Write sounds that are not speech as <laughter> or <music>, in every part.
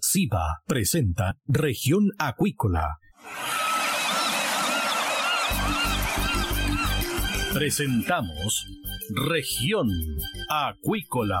SIBA presenta Región Acuícola. Presentamos Región Acuícola.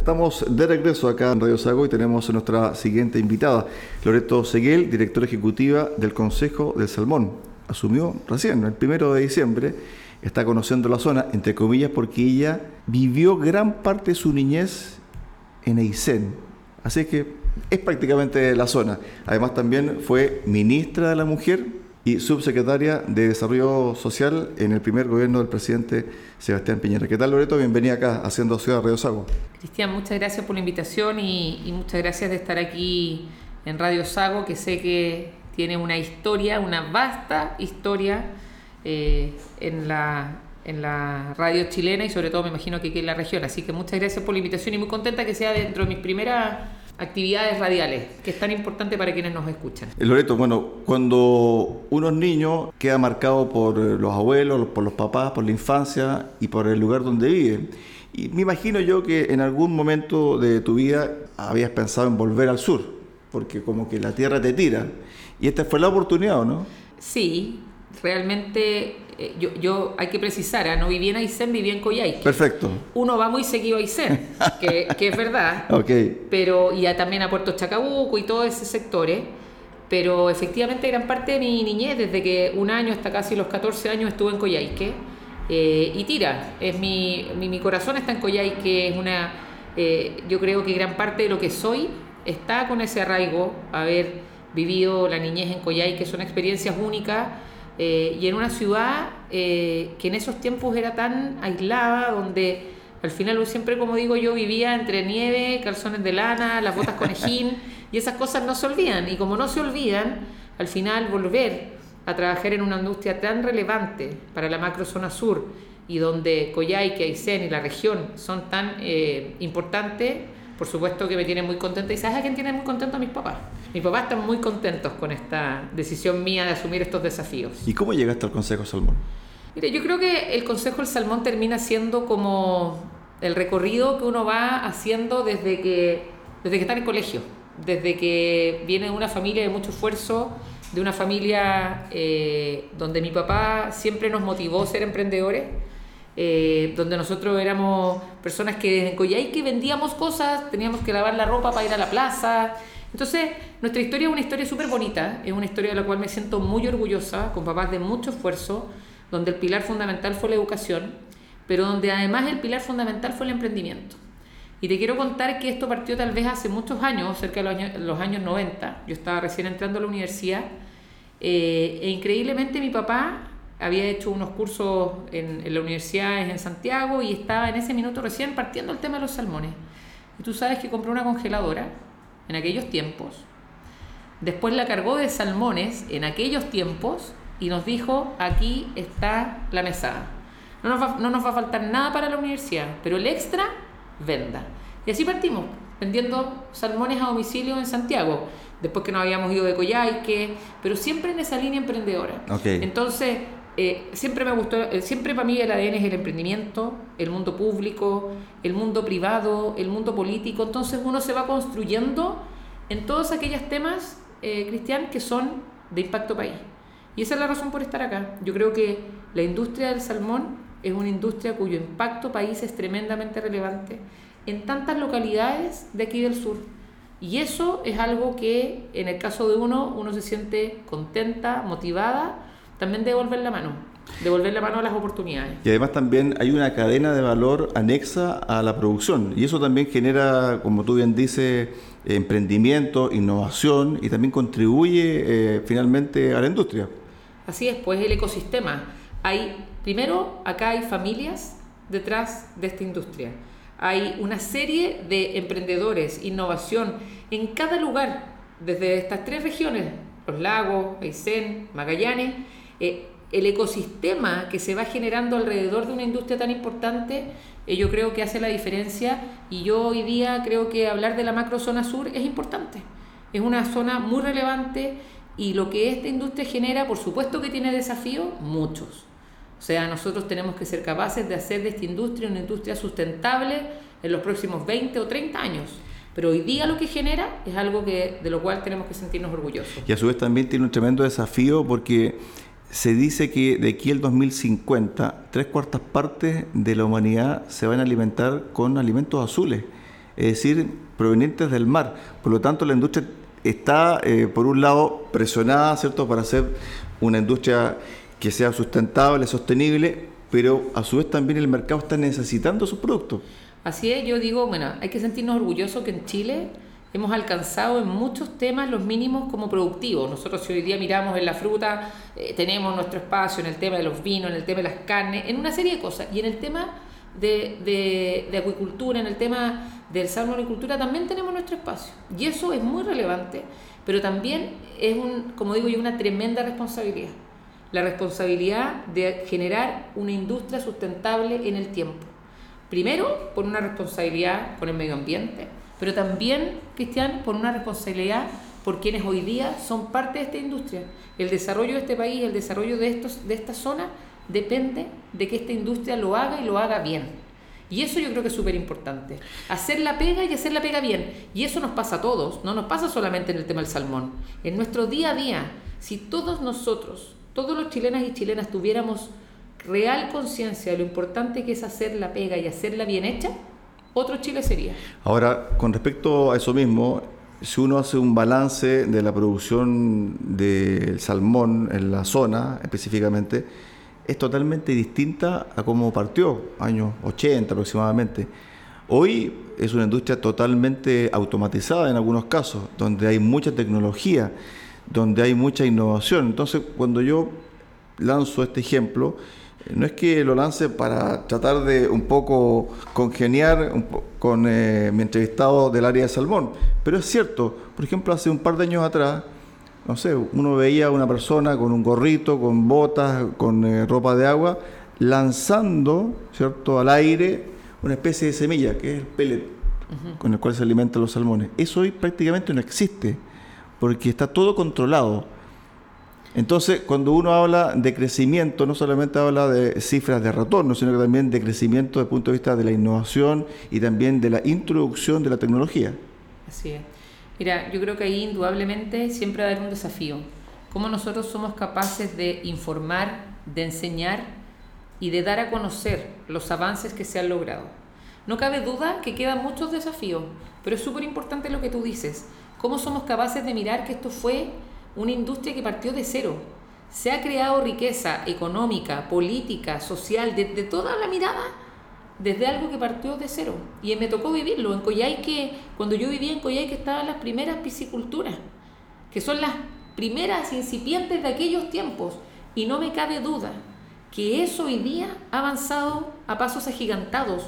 Estamos de regreso acá en Radio Sago y tenemos a nuestra siguiente invitada, Loreto Seguel, directora ejecutiva del Consejo del Salmón. Asumió recién, el primero de diciembre, está conociendo la zona, entre comillas, porque ella vivió gran parte de su niñez en Aysén. Así que es prácticamente la zona. Además también fue ministra de la Mujer y subsecretaria de Desarrollo Social en el primer gobierno del presidente Sebastián Piñera. ¿Qué tal, Loreto? Bienvenida acá, haciendo Ciudad Radio Sago. Cristian, muchas gracias por la invitación y, muchas gracias de estar aquí en Radio Sago, que sé que tiene una historia, una vasta historia eh, en, la, en la radio chilena y sobre todo me imagino que aquí en la región. Así que muchas gracias por la invitación y muy contenta que sea dentro de mis primeras actividades radiales, que es tan importante para quienes nos escuchan. Eh, Loreto, bueno, cuando uno es niño queda marcado por eh, los abuelos, por los papás, por la infancia y por el lugar donde vive. Y me imagino yo que en algún momento de tu vida habías pensado en volver al sur, porque como que la tierra te tira. Y esta fue la oportunidad, no? Sí, realmente eh, yo, yo, hay que precisar, ¿ah? no vivía en Aysén, vivía en Coyhaique. Perfecto. Uno va muy seguido a Aysén, que, que, es verdad. <laughs> ok. Pero, y también a Puerto Chacabuco y todos esos sectores. Pero efectivamente gran parte de mi niñez, desde que un año hasta casi los 14 años estuve en Coyhaique. Eh, y tira, es mi, mi, corazón está en Coyhaique, es una, eh, yo creo que gran parte de lo que soy está con ese arraigo, haber vivido la niñez en Coyhaique, son experiencias únicas eh, y en una ciudad eh, que en esos tiempos era tan aislada, donde al final siempre, como digo yo, vivía entre nieve, calzones de lana, las botas conejín, <laughs> y esas cosas no se olvidan. Y como no se olvidan, al final volver a trabajar en una industria tan relevante para la macrozona sur y donde Coyhaique, Aysén y la región son tan eh, importantes, por supuesto que me tiene muy contenta. ¿Y sabes a quién tiene muy contento? A mis papás. Mis papás están muy contentos con esta decisión mía de asumir estos desafíos. ¿Y cómo llegaste al Consejo Salmón? Mire, yo creo que el Consejo del Salmón termina siendo como el recorrido que uno va haciendo desde que, desde que está en el colegio, desde que viene de una familia de mucho esfuerzo, de una familia eh, donde mi papá siempre nos motivó a ser emprendedores eh, donde nosotros éramos personas que desde Coyhaique vendíamos cosas, teníamos que lavar la ropa para ir a la plaza. Entonces, nuestra historia es una historia súper bonita, es una historia de la cual me siento muy orgullosa, con papás de mucho esfuerzo, donde el pilar fundamental fue la educación, pero donde además el pilar fundamental fue el emprendimiento. Y te quiero contar que esto partió tal vez hace muchos años, cerca de los años, los años 90. Yo estaba recién entrando a la universidad eh, e increíblemente mi papá había hecho unos cursos en, en la universidad en Santiago y estaba en ese minuto recién partiendo el tema de los salmones. Y tú sabes que compró una congeladora en aquellos tiempos. Después la cargó de salmones en aquellos tiempos y nos dijo, aquí está la mesada. No nos, va, no nos va a faltar nada para la universidad, pero el extra venda. Y así partimos, vendiendo salmones a domicilio en Santiago, después que nos habíamos ido de Coyhaique, pero siempre en esa línea emprendedora. Entonces, eh, siempre me gustó, eh, siempre para mí el ADN es el emprendimiento, el mundo público, el mundo privado, el mundo político, entonces uno se va construyendo en todos aquellos temas, eh, Cristian, que son de impacto país. Y esa es la razón por estar acá. Yo creo que la industria del salmón es una industria cuyo impacto país es tremendamente relevante en tantas localidades de aquí del sur. Y eso es algo que en el caso de uno, uno se siente contenta, motivada, también de devolver la mano, devolver la mano a las oportunidades. Y además también hay una cadena de valor anexa a la producción. Y eso también genera, como tú bien dices, emprendimiento, innovación y también contribuye eh, finalmente a la industria. Así es, pues el ecosistema. Hay Primero, acá hay familias detrás de esta industria. Hay una serie de emprendedores, innovación en cada lugar, desde estas tres regiones, los lagos, Aysén, Magallanes, eh, el ecosistema que se va generando alrededor de una industria tan importante, eh, yo creo que hace la diferencia y yo hoy día creo que hablar de la macro zona sur es importante. Es una zona muy relevante y lo que esta industria genera, por supuesto que tiene desafíos, muchos o sea, nosotros tenemos que ser capaces de hacer de esta industria una industria sustentable en los próximos 20 o 30 años. Pero hoy día lo que genera es algo que, de lo cual tenemos que sentirnos orgullosos. Y a su vez también tiene un tremendo desafío porque se dice que de aquí al 2050, tres cuartas partes de la humanidad se van a alimentar con alimentos azules, es decir, provenientes del mar. Por lo tanto, la industria está, eh, por un lado, presionada, ¿cierto?, para hacer una industria que sea sustentable, sostenible, pero a su vez también el mercado está necesitando sus productos. Así es, yo digo, bueno, hay que sentirnos orgullosos que en Chile hemos alcanzado en muchos temas los mínimos como productivos. Nosotros si hoy día miramos en la fruta, eh, tenemos nuestro espacio en el tema de los vinos, en el tema de las carnes, en una serie de cosas. Y en el tema de, de, de acuicultura, en el tema del salmonicultura, también tenemos nuestro espacio. Y eso es muy relevante, pero también es, un, como digo yo, una tremenda responsabilidad la responsabilidad de generar una industria sustentable en el tiempo. Primero, por una responsabilidad con el medio ambiente, pero también, Cristian, por una responsabilidad por quienes hoy día son parte de esta industria. El desarrollo de este país, el desarrollo de, estos, de esta zona, depende de que esta industria lo haga y lo haga bien. Y eso yo creo que es súper importante. Hacer la pega y hacer la pega bien. Y eso nos pasa a todos, no nos pasa solamente en el tema del salmón. En nuestro día a día, si todos nosotros todos los chilenas y chilenas tuviéramos real conciencia de lo importante que es hacer la pega y hacerla bien hecha, otro Chile sería. Ahora, con respecto a eso mismo, si uno hace un balance de la producción del salmón en la zona específicamente, es totalmente distinta a cómo partió, años 80 aproximadamente. Hoy es una industria totalmente automatizada en algunos casos, donde hay mucha tecnología donde hay mucha innovación. Entonces, cuando yo lanzo este ejemplo, no es que lo lance para tratar de un poco congeniar con eh, mi entrevistado del área de salmón, pero es cierto, por ejemplo, hace un par de años atrás, no sé, uno veía a una persona con un gorrito, con botas, con eh, ropa de agua, lanzando, ¿cierto?, al aire una especie de semilla, que es el pellet, con el cual se alimentan los salmones. Eso hoy prácticamente no existe porque está todo controlado. Entonces, cuando uno habla de crecimiento, no solamente habla de cifras de retorno, sino que también de crecimiento desde el punto de vista de la innovación y también de la introducción de la tecnología. Así es. Mira, yo creo que ahí indudablemente siempre va a haber un desafío. ¿Cómo nosotros somos capaces de informar, de enseñar y de dar a conocer los avances que se han logrado. No cabe duda que quedan muchos desafíos, pero es súper importante lo que tú dices. ¿Cómo somos capaces de mirar que esto fue una industria que partió de cero? Se ha creado riqueza económica, política, social, desde toda la mirada, desde algo que partió de cero. Y me tocó vivirlo. En Coyhaique, cuando yo vivía en Coyhaique estaban las primeras pisciculturas, que son las primeras incipientes de aquellos tiempos. Y no me cabe duda que eso hoy día ha avanzado a pasos agigantados.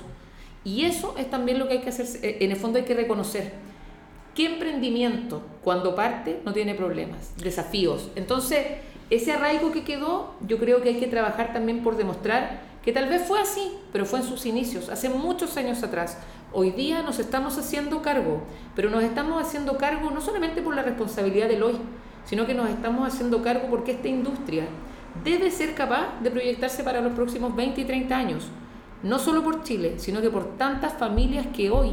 Y eso es también lo que hay que hacer, eh, en el fondo hay que reconocer. ¿Qué emprendimiento cuando parte no tiene problemas, desafíos? Entonces, ese arraigo que quedó, yo creo que hay que trabajar también por demostrar que tal vez fue así, pero fue en sus inicios, hace muchos años atrás. Hoy día nos estamos haciendo cargo, pero nos estamos haciendo cargo no solamente por la responsabilidad del hoy, sino que nos estamos haciendo cargo porque esta industria debe ser capaz de proyectarse para los próximos 20 y 30 años, no solo por Chile, sino que por tantas familias que hoy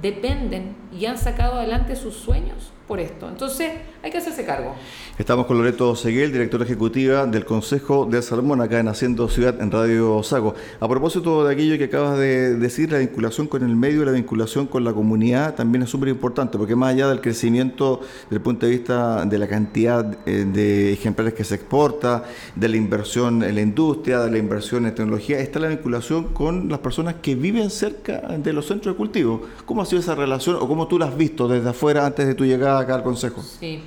dependen y han sacado adelante sus sueños por esto. Entonces, hay que hacerse cargo. Estamos con Loreto Seguel, directora ejecutiva del Consejo de Salmón, acá en Haciendo Ciudad, en Radio Sago. A propósito de aquello que acabas de decir, la vinculación con el medio, la vinculación con la comunidad, también es súper importante, porque más allá del crecimiento desde el punto de vista de la cantidad eh, de ejemplares que se exporta, de la inversión en la industria, de la inversión en tecnología, está la vinculación con las personas que viven cerca de los centros de cultivo. ¿Cómo ha sido esa relación o cómo tú la has visto desde afuera antes de tu llegada acá Consejo? Sí,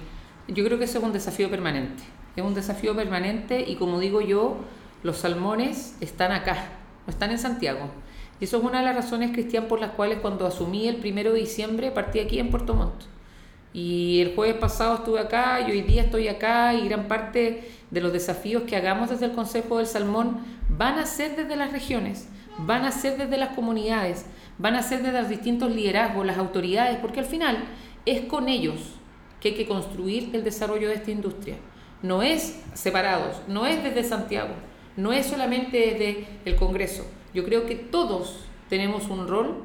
yo creo que eso es un desafío permanente. Es un desafío permanente y como digo yo, los salmones están acá, están en Santiago. Y eso es una de las razones, Cristian, por las cuales cuando asumí el primero de diciembre partí aquí en Puerto Montt. Y el jueves pasado estuve acá y hoy día estoy acá y gran parte de los desafíos que hagamos desde el Consejo del Salmón van a ser desde las regiones, van a ser desde las comunidades, van a ser desde los distintos liderazgos, las autoridades, porque al final es con ellos que hay que construir el desarrollo de esta industria. No es separados, no es desde Santiago, no es solamente desde el Congreso. Yo creo que todos tenemos un rol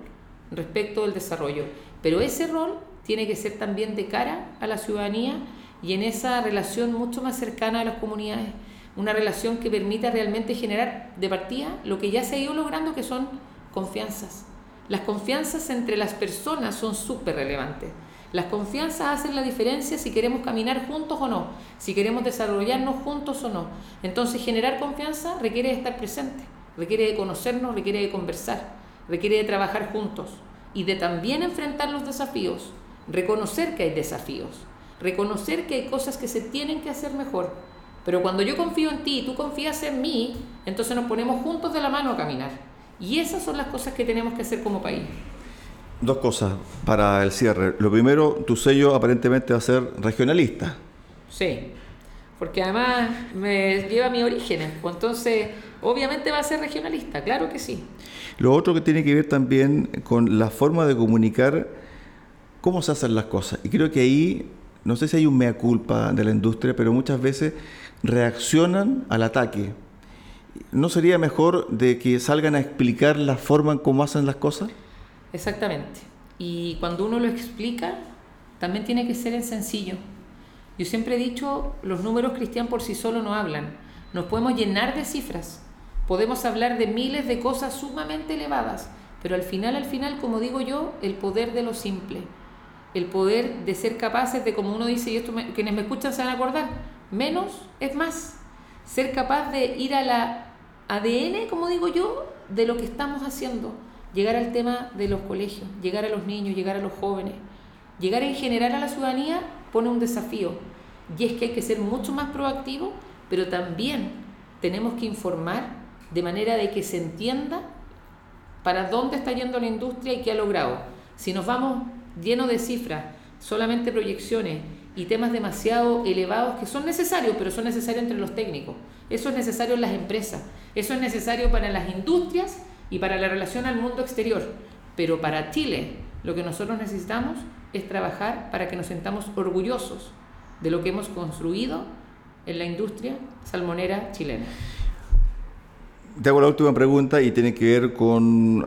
respecto del desarrollo, pero ese rol tiene que ser también de cara a la ciudadanía y en esa relación mucho más cercana a las comunidades, una relación que permita realmente generar de partida lo que ya se ha ido logrando, que son confianzas. Las confianzas entre las personas son súper relevantes. Las confianzas hacen la diferencia si queremos caminar juntos o no, si queremos desarrollarnos juntos o no. Entonces generar confianza requiere de estar presente, requiere de conocernos, requiere de conversar, requiere de trabajar juntos y de también enfrentar los desafíos, reconocer que hay desafíos, reconocer que hay cosas que se tienen que hacer mejor. Pero cuando yo confío en ti y tú confías en mí, entonces nos ponemos juntos de la mano a caminar. Y esas son las cosas que tenemos que hacer como país. Dos cosas para el cierre. Lo primero, tu sello aparentemente va a ser regionalista. Sí, porque además me lleva a mis orígenes, pues entonces obviamente va a ser regionalista, claro que sí. Lo otro que tiene que ver también con la forma de comunicar cómo se hacen las cosas. Y creo que ahí, no sé si hay un mea culpa de la industria, pero muchas veces reaccionan al ataque. ¿No sería mejor de que salgan a explicar la forma en cómo hacen las cosas? Exactamente. Y cuando uno lo explica, también tiene que ser en sencillo. Yo siempre he dicho, los números cristianos por sí solos no hablan. Nos podemos llenar de cifras, podemos hablar de miles de cosas sumamente elevadas, pero al final, al final, como digo yo, el poder de lo simple, el poder de ser capaces de, como uno dice, y esto quienes me escuchan se van a acordar, menos es más. Ser capaz de ir a la ADN, como digo yo, de lo que estamos haciendo llegar al tema de los colegios, llegar a los niños, llegar a los jóvenes, llegar en general a la ciudadanía pone un desafío. Y es que hay que ser mucho más proactivo, pero también tenemos que informar de manera de que se entienda para dónde está yendo la industria y qué ha logrado. Si nos vamos llenos de cifras, solamente proyecciones y temas demasiado elevados que son necesarios, pero son necesarios entre los técnicos. Eso es necesario en las empresas, eso es necesario para las industrias y para la relación al mundo exterior. Pero para Chile lo que nosotros necesitamos es trabajar para que nos sentamos orgullosos de lo que hemos construido en la industria salmonera chilena. Te hago la última pregunta y tiene que ver con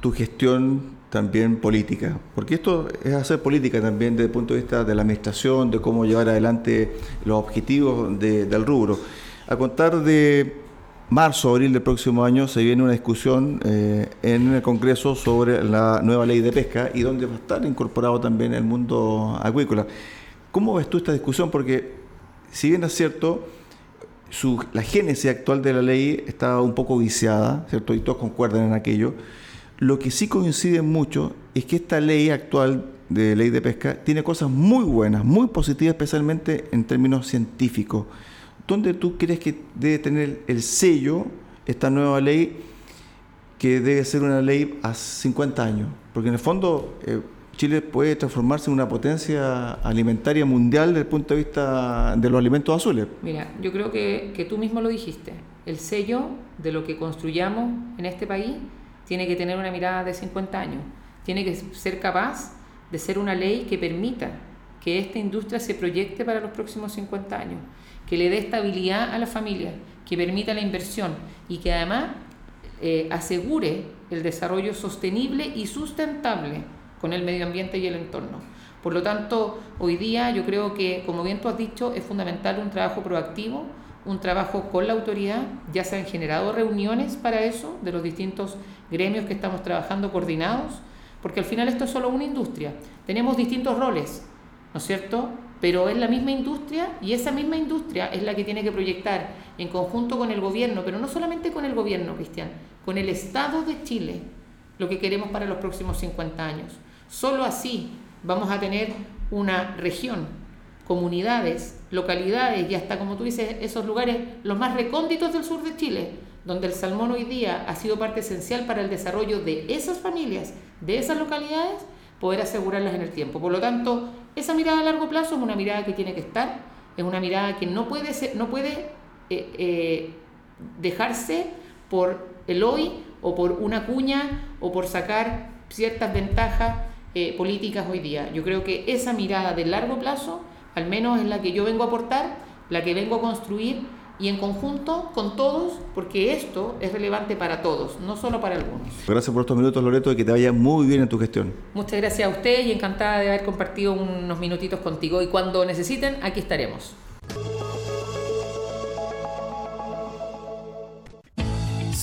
tu gestión también política, porque esto es hacer política también desde el punto de vista de la administración, de cómo llevar adelante los objetivos del rubro. A contar de marzo, abril del próximo año se viene una discusión eh, en el Congreso sobre la nueva ley de pesca y donde va a estar incorporado también el mundo acuícola. ¿Cómo ves tú esta discusión? Porque si bien es cierto, la génesis actual de la ley está un poco viciada, ¿cierto? Y todos concuerdan en aquello. Lo que sí coincide mucho es que esta ley actual de ley de pesca tiene cosas muy buenas, muy positivas, especialmente en términos científicos. ¿Dónde tú crees que debe tener el sello esta nueva ley que debe ser una ley a 50 años? Porque en el fondo eh, Chile puede transformarse en una potencia alimentaria mundial desde el punto de vista de los alimentos azules. Mira, yo creo que, que tú mismo lo dijiste. El sello de lo que construyamos en este país tiene que tener una mirada de 50 años. Tiene que ser capaz de ser una ley que permita que esta industria se proyecte para los próximos 50 años que le dé estabilidad a la familia, que permita la inversión y que además eh, asegure el desarrollo sostenible y sustentable con el medio ambiente y el entorno. Por lo tanto, hoy día yo creo que, como bien tú has dicho, es fundamental un trabajo proactivo, un trabajo con la autoridad, ya se han generado reuniones para eso de los distintos gremios que estamos trabajando coordinados, porque al final esto es solo una industria, tenemos distintos roles, ¿no es cierto? Pero es la misma industria y esa misma industria es la que tiene que proyectar en conjunto con el gobierno, pero no solamente con el gobierno, Cristian, con el Estado de Chile, lo que queremos para los próximos 50 años. Solo así vamos a tener una región, comunidades, localidades y hasta, como tú dices, esos lugares, los más recónditos del sur de Chile, donde el salmón hoy día ha sido parte esencial para el desarrollo de esas familias, de esas localidades, poder asegurarlas en el tiempo. Por lo tanto, esa mirada a largo plazo es una mirada que tiene que estar, es una mirada que no puede, ser, no puede eh, eh, dejarse por el hoy o por una cuña o por sacar ciertas ventajas eh, políticas hoy día. Yo creo que esa mirada de largo plazo, al menos es la que yo vengo a aportar, la que vengo a construir y en conjunto con todos, porque esto es relevante para todos, no solo para algunos. Gracias por estos minutos, Loreto, y que te vaya muy bien en tu gestión. Muchas gracias a usted y encantada de haber compartido unos minutitos contigo. Y cuando necesiten, aquí estaremos.